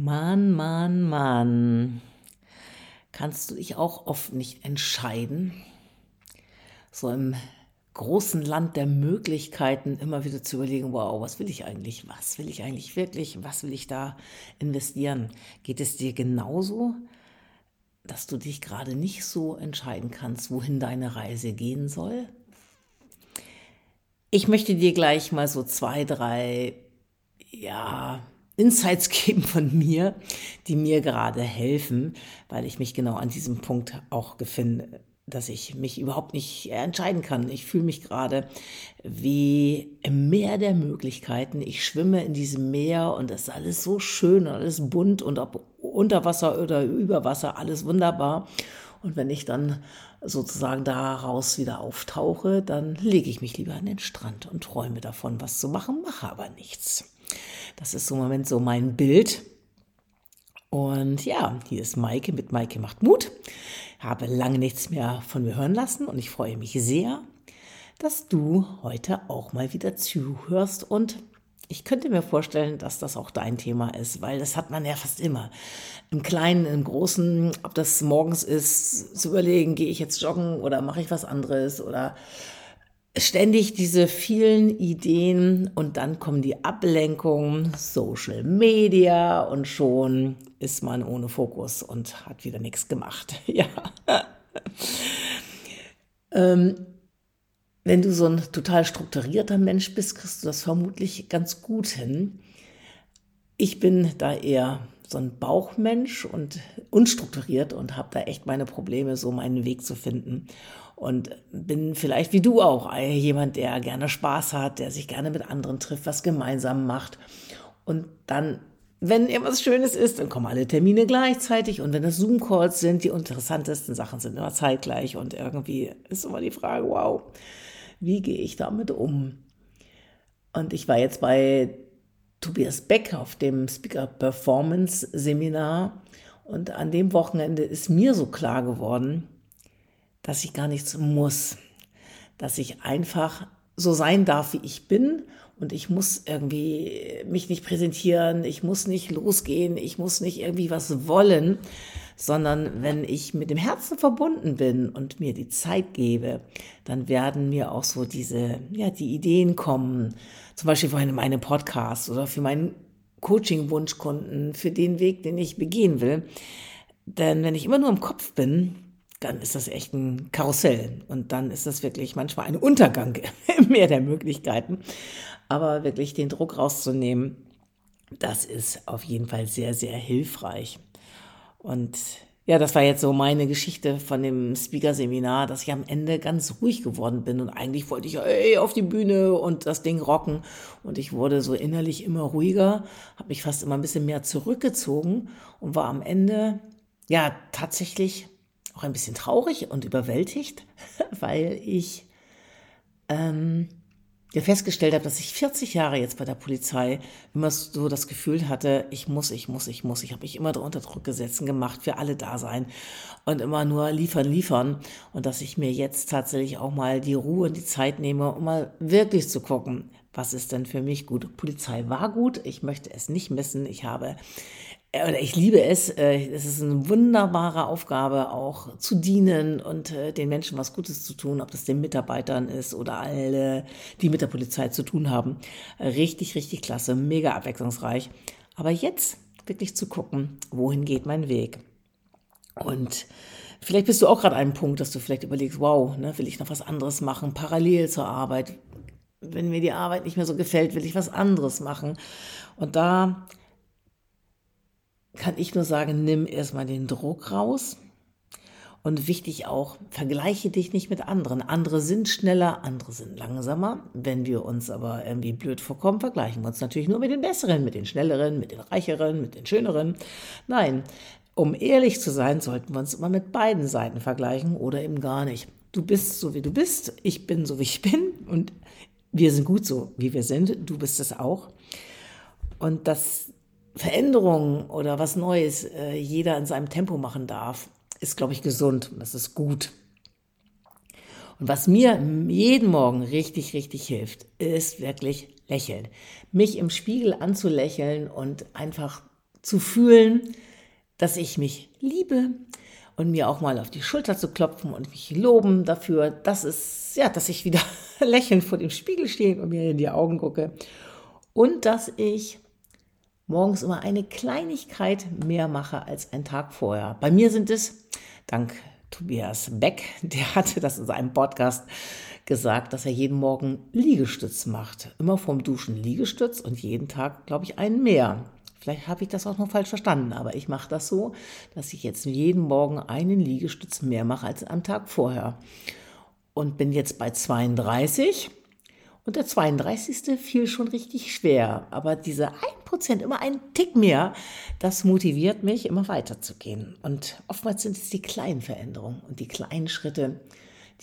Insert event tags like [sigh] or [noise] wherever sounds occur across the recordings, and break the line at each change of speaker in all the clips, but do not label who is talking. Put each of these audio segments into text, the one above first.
Mann, Mann, Mann. Kannst du dich auch oft nicht entscheiden? So im großen Land der Möglichkeiten immer wieder zu überlegen, wow, was will ich eigentlich? Was will ich eigentlich wirklich? Was will ich da investieren? Geht es dir genauso, dass du dich gerade nicht so entscheiden kannst, wohin deine Reise gehen soll? Ich möchte dir gleich mal so zwei, drei, ja, Insights [laughs] geben von mir, die mir gerade helfen, weil ich mich genau an diesem Punkt auch befinde, dass ich mich überhaupt nicht entscheiden kann. Ich fühle mich gerade wie im Meer der Möglichkeiten. Ich schwimme in diesem Meer und es ist alles so schön alles bunt und ob unter Wasser oder über Wasser, alles wunderbar. Und wenn ich dann sozusagen daraus wieder auftauche, dann lege ich mich lieber an den Strand und träume davon, was zu machen, mache aber nichts. Das ist im Moment so mein Bild. Und ja, hier ist Maike mit Maike macht Mut. Habe lange nichts mehr von mir hören lassen und ich freue mich sehr, dass du heute auch mal wieder zuhörst und ich könnte mir vorstellen, dass das auch dein Thema ist, weil das hat man ja fast immer. Im Kleinen, im Großen, ob das morgens ist, zu überlegen, gehe ich jetzt joggen oder mache ich was anderes oder ständig diese vielen Ideen und dann kommen die Ablenkungen, Social Media und schon ist man ohne Fokus und hat wieder nichts gemacht. [laughs] Ja. ähm, wenn du so ein total strukturierter Mensch bist, kriegst du das vermutlich ganz gut hin. Ich bin da eher so ein Bauchmensch und unstrukturiert und habe da echt meine Probleme, so meinen Weg zu finden und bin vielleicht wie du auch jemand, der gerne Spaß hat, der sich gerne mit anderen trifft, was gemeinsam macht. Und dann, wenn irgendwas Schönes ist, dann kommen alle Termine gleichzeitig und wenn das Zoom-Calls sind, die interessantesten Sachen sind immer zeitgleich und irgendwie ist immer die Frage, wow, wie gehe ich damit um? Und ich war jetzt bei Tobias Beck auf dem Speaker Performance Seminar und an dem Wochenende ist mir so klar geworden, dass ich gar nichts muss, dass ich einfach so sein darf, wie ich bin. Und ich muss irgendwie mich nicht präsentieren, ich muss nicht losgehen, ich muss nicht irgendwie was wollen, sondern wenn ich mit dem Herzen verbunden bin und mir die Zeit gebe, dann werden mir auch so diese, ja, die Ideen kommen, zum Beispiel für meine Podcasts oder für meinen Coaching-Wunschkunden, für den Weg, den ich begehen will. Denn wenn ich immer nur im Kopf bin, dann ist das echt ein Karussell. Und dann ist das wirklich manchmal ein Untergang [laughs] im Meer der Möglichkeiten. Aber wirklich den Druck rauszunehmen, das ist auf jeden Fall sehr, sehr hilfreich. Und ja, das war jetzt so meine Geschichte von dem Speaker-Seminar, dass ich am Ende ganz ruhig geworden bin und eigentlich wollte ich ey, auf die Bühne und das Ding rocken. Und ich wurde so innerlich immer ruhiger, habe mich fast immer ein bisschen mehr zurückgezogen und war am Ende ja tatsächlich auch ein bisschen traurig und überwältigt, [laughs] weil ich ähm, ja festgestellt habe, dass ich 40 Jahre jetzt bei der Polizei immer so das Gefühl hatte, ich muss, ich muss, ich muss. Ich habe mich immer unter Druck gesetzt und gemacht, für alle da sein und immer nur liefern, liefern. Und dass ich mir jetzt tatsächlich auch mal die Ruhe und die Zeit nehme, um mal wirklich zu gucken, was ist denn für mich gut. Polizei war gut, ich möchte es nicht missen. Ich habe oder ich liebe es. Äh, es ist eine wunderbare Aufgabe, auch zu dienen und äh, den Menschen was Gutes zu tun, ob das den Mitarbeitern ist oder alle, die mit der Polizei zu tun haben. Richtig, richtig klasse, mega abwechslungsreich. Aber jetzt wirklich zu gucken, wohin geht mein Weg. Und vielleicht bist du auch gerade an einem Punkt, dass du vielleicht überlegst, wow, ne, will ich noch was anderes machen, parallel zur Arbeit. Wenn mir die Arbeit nicht mehr so gefällt, will ich was anderes machen. Und da kann ich nur sagen, nimm erstmal den Druck raus. Und wichtig auch, vergleiche dich nicht mit anderen. Andere sind schneller, andere sind langsamer. Wenn wir uns aber irgendwie blöd vorkommen, vergleichen wir uns natürlich nur mit den Besseren, mit den Schnelleren, mit den Reicheren, mit den Schöneren. Nein, um ehrlich zu sein, sollten wir uns immer mit beiden Seiten vergleichen oder eben gar nicht. Du bist so, wie du bist, ich bin so, wie ich bin und wir sind gut so, wie wir sind. Du bist es auch. Und das Veränderungen oder was Neues äh, jeder in seinem Tempo machen darf, ist, glaube ich, gesund und das ist gut. Und was mir jeden Morgen richtig, richtig hilft, ist wirklich lächeln. Mich im Spiegel anzulächeln und einfach zu fühlen, dass ich mich liebe und mir auch mal auf die Schulter zu klopfen und mich loben dafür, dass es, ja, dass ich wieder [laughs] lächelnd vor dem Spiegel stehe und mir in die Augen gucke und dass ich morgens immer eine Kleinigkeit mehr mache als ein Tag vorher. Bei mir sind es, dank Tobias Beck, [laughs] der hatte das in seinem Podcast gesagt, dass er jeden Morgen Liegestütz macht. Immer vorm Duschen Liegestütz und jeden Tag, glaube ich, einen mehr. Vielleicht habe ich das auch noch falsch verstanden, aber ich mache das so, dass ich jetzt jeden Morgen einen Liegestütz mehr mache als am Tag vorher. Und bin jetzt bei 32 und der 32. fiel schon richtig schwer. Aber diese 1%, immer ein Tick mehr, das motiviert mich, immer weiterzugehen. Und oftmals sind es die kleinen Veränderungen und die kleinen Schritte,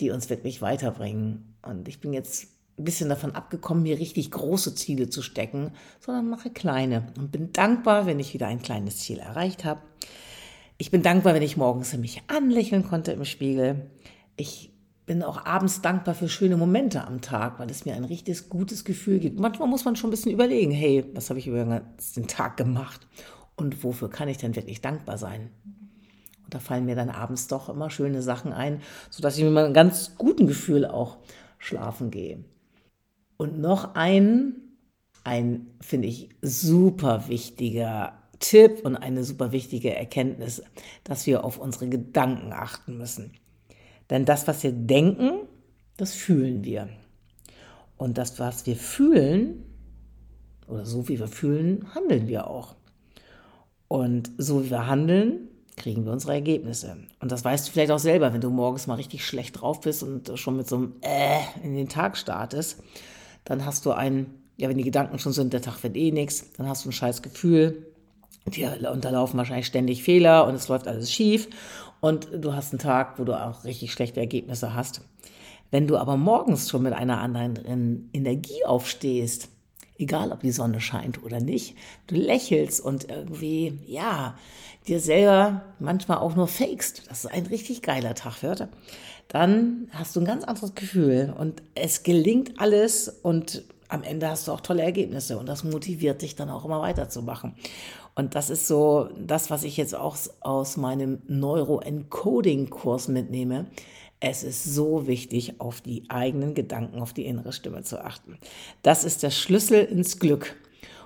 die uns wirklich weiterbringen. Und ich bin jetzt ein bisschen davon abgekommen, mir richtig große Ziele zu stecken, sondern mache kleine und bin dankbar, wenn ich wieder ein kleines Ziel erreicht habe. Ich bin dankbar, wenn ich morgens mich anlächeln konnte im Spiegel. Ich bin auch abends dankbar für schöne Momente am Tag, weil es mir ein richtiges gutes Gefühl gibt. Manchmal muss man schon ein bisschen überlegen, hey, was habe ich über den Tag gemacht und wofür kann ich denn wirklich dankbar sein? Und da fallen mir dann abends doch immer schöne Sachen ein, sodass ich mit einem ganz guten Gefühl auch schlafen gehe. Und noch ein, ein finde ich super wichtiger Tipp und eine super wichtige Erkenntnis, dass wir auf unsere Gedanken achten müssen. Denn das, was wir denken, das fühlen wir. Und das, was wir fühlen, oder so wie wir fühlen, handeln wir auch. Und so wie wir handeln, kriegen wir unsere Ergebnisse. Und das weißt du vielleicht auch selber, wenn du morgens mal richtig schlecht drauf bist und schon mit so einem Äh in den Tag startest, dann hast du ein, ja, wenn die Gedanken schon sind, der Tag wird eh nichts, dann hast du ein scheiß Gefühl, dir unterlaufen wahrscheinlich ständig Fehler und es läuft alles schief und du hast einen Tag, wo du auch richtig schlechte Ergebnisse hast. Wenn du aber morgens schon mit einer anderen Energie aufstehst, egal ob die Sonne scheint oder nicht, du lächelst und irgendwie, ja, dir selber manchmal auch nur fakest, dass es ein richtig geiler Tag wird, dann hast du ein ganz anderes Gefühl und es gelingt alles und am Ende hast du auch tolle Ergebnisse und das motiviert dich dann auch immer weiterzumachen. Und das ist so das, was ich jetzt auch aus meinem Neuroencoding-Kurs mitnehme. Es ist so wichtig, auf die eigenen Gedanken, auf die innere Stimme zu achten. Das ist der Schlüssel ins Glück.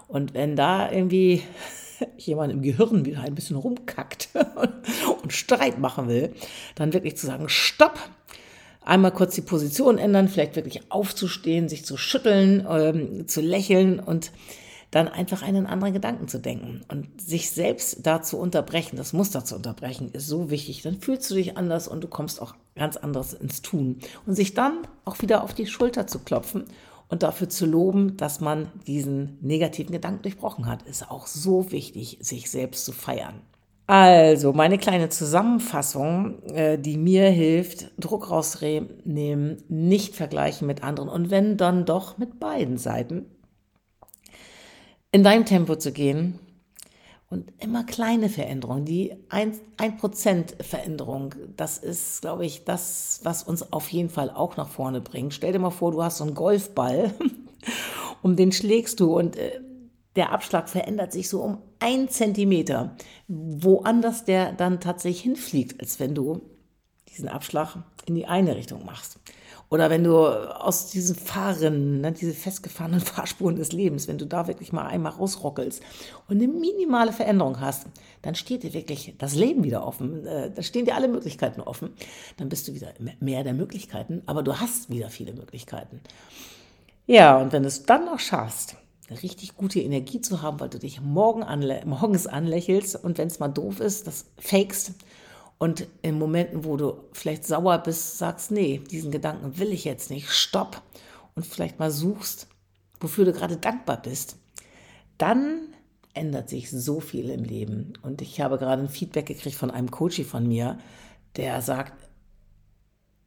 Und wenn da irgendwie [laughs] jemand im Gehirn wieder ein bisschen rumkackt [laughs] und Streit machen will, dann wirklich zu sagen, stopp, einmal kurz die Position ändern, vielleicht wirklich aufzustehen, sich zu schütteln, ähm, zu lächeln und dann einfach einen anderen Gedanken zu denken und sich selbst da zu unterbrechen, das Muster zu unterbrechen, ist so wichtig. Dann fühlst du dich anders und du kommst auch ganz anders ins Tun. Und sich dann auch wieder auf die Schulter zu klopfen und dafür zu loben, dass man diesen negativen Gedanken durchbrochen hat, ist auch so wichtig, sich selbst zu feiern. Also, meine kleine Zusammenfassung, äh, die mir hilft, Druck rausnehmen, nicht vergleichen mit anderen und wenn dann doch mit beiden Seiten, in deinem Tempo zu gehen und immer kleine Veränderungen, die 1%, Veränderung, das ist, glaube ich, das, was uns auf jeden Fall auch nach vorne bringt. Stell dir mal vor, du hast so einen Golfball, [laughs] um den schlägst du und äh, der Abschlag verändert sich so um ein Zentimeter, woanders der dann tatsächlich hinfliegt, als wenn du diesen Abschlag in die eine Richtung machst. Oder wenn du aus diesen Fahren, ne, diese festgefahrenen [laughs] Fahrspuren des Lebens, wenn du da wirklich mal einmal rausrockelst und eine minimale Veränderung hast, dann steht dir wirklich das Leben wieder offen. Äh, da stehen dir alle Möglichkeiten offen. Dann bist du wieder mehr der Möglichkeiten, aber du hast wieder viele Möglichkeiten. Ja, und wenn du es dann noch schaffst, eine richtig gute Energie zu haben, weil du dich morgen anlä morgens anlächelst und wenn es mal doof ist, das fakest und in Momenten, wo du vielleicht sauer bist, sagst, nee, diesen Gedanken will ich jetzt nicht, stopp und vielleicht mal suchst, wofür du gerade dankbar bist, dann ändert sich so viel im Leben. Und ich habe gerade ein Feedback gekriegt von einem Coach von mir, der sagt,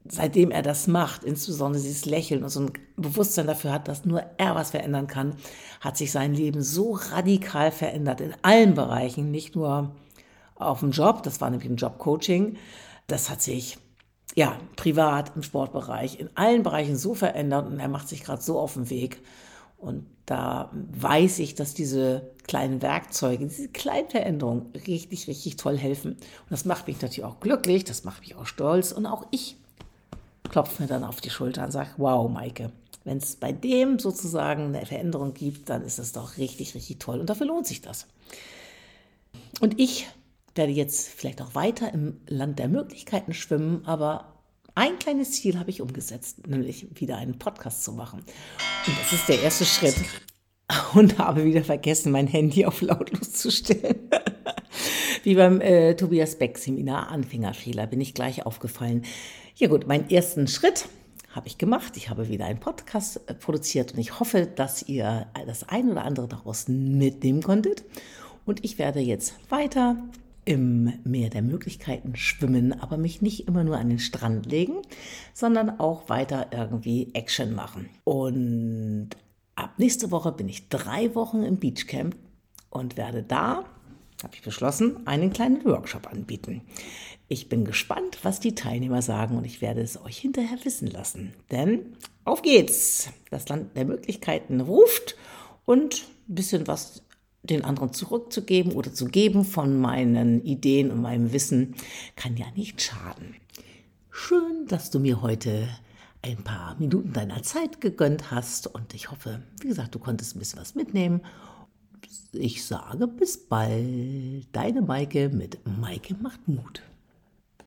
seitdem er das macht, insbesondere dieses Lächeln und so ein Bewusstsein dafür hat, dass nur er was verändern kann, hat sich sein Leben so radikal verändert in allen Bereichen, nicht nur auf dem Job, das war nämlich ein Jobcoaching, das hat sich ja privat im Sportbereich in allen Bereichen so verändert und er macht sich gerade so auf den Weg und da weiß ich, dass diese kleinen Werkzeuge, diese kleinen Veränderungen richtig, richtig toll helfen. Und das macht mich natürlich auch glücklich, das macht mich auch stolz und auch ich klopfe mir dann auf die Schulter und sage, wow, Maike, wenn es bei dem sozusagen eine Veränderung gibt, dann ist das doch richtig, richtig toll und dafür lohnt sich das. Und ich werde jetzt vielleicht auch weiter im Land der Möglichkeiten schwimmen, aber ein kleines Ziel habe ich umgesetzt, nämlich wieder einen Podcast zu machen. Und das ist der erste Schritt. Und habe wieder vergessen, mein Handy auf lautlos zu stellen. [laughs] Wie beim äh, Tobias Beck Seminar Anfängerfehler bin ich gleich aufgefallen. Ja gut, meinen ersten Schritt habe ich gemacht. Ich habe wieder einen Podcast äh, produziert und ich hoffe, dass ihr das ein oder andere daraus mitnehmen konntet. Und ich werde jetzt weiter im Meer der Möglichkeiten schwimmen, aber mich nicht immer nur an den Strand legen, sondern auch weiter irgendwie Action machen. Und ab nächste Woche bin ich drei Wochen im Beachcamp und werde da, habe ich beschlossen, einen kleinen Workshop anbieten. Ich bin gespannt, was die Teilnehmer sagen und ich werde es euch hinterher wissen lassen. Denn auf geht's! Das Land der Möglichkeiten ruft und ein bisschen was den anderen zurückzugeben oder zu geben von meinen Ideen und meinem Wissen, kann ja nicht schaden. Schön, dass du mir heute ein paar Minuten deiner Zeit gegönnt hast und ich hoffe, wie gesagt, du konntest ein bisschen was mitnehmen. Ich sage bis bald. Deine Maike mit Maike macht Mut.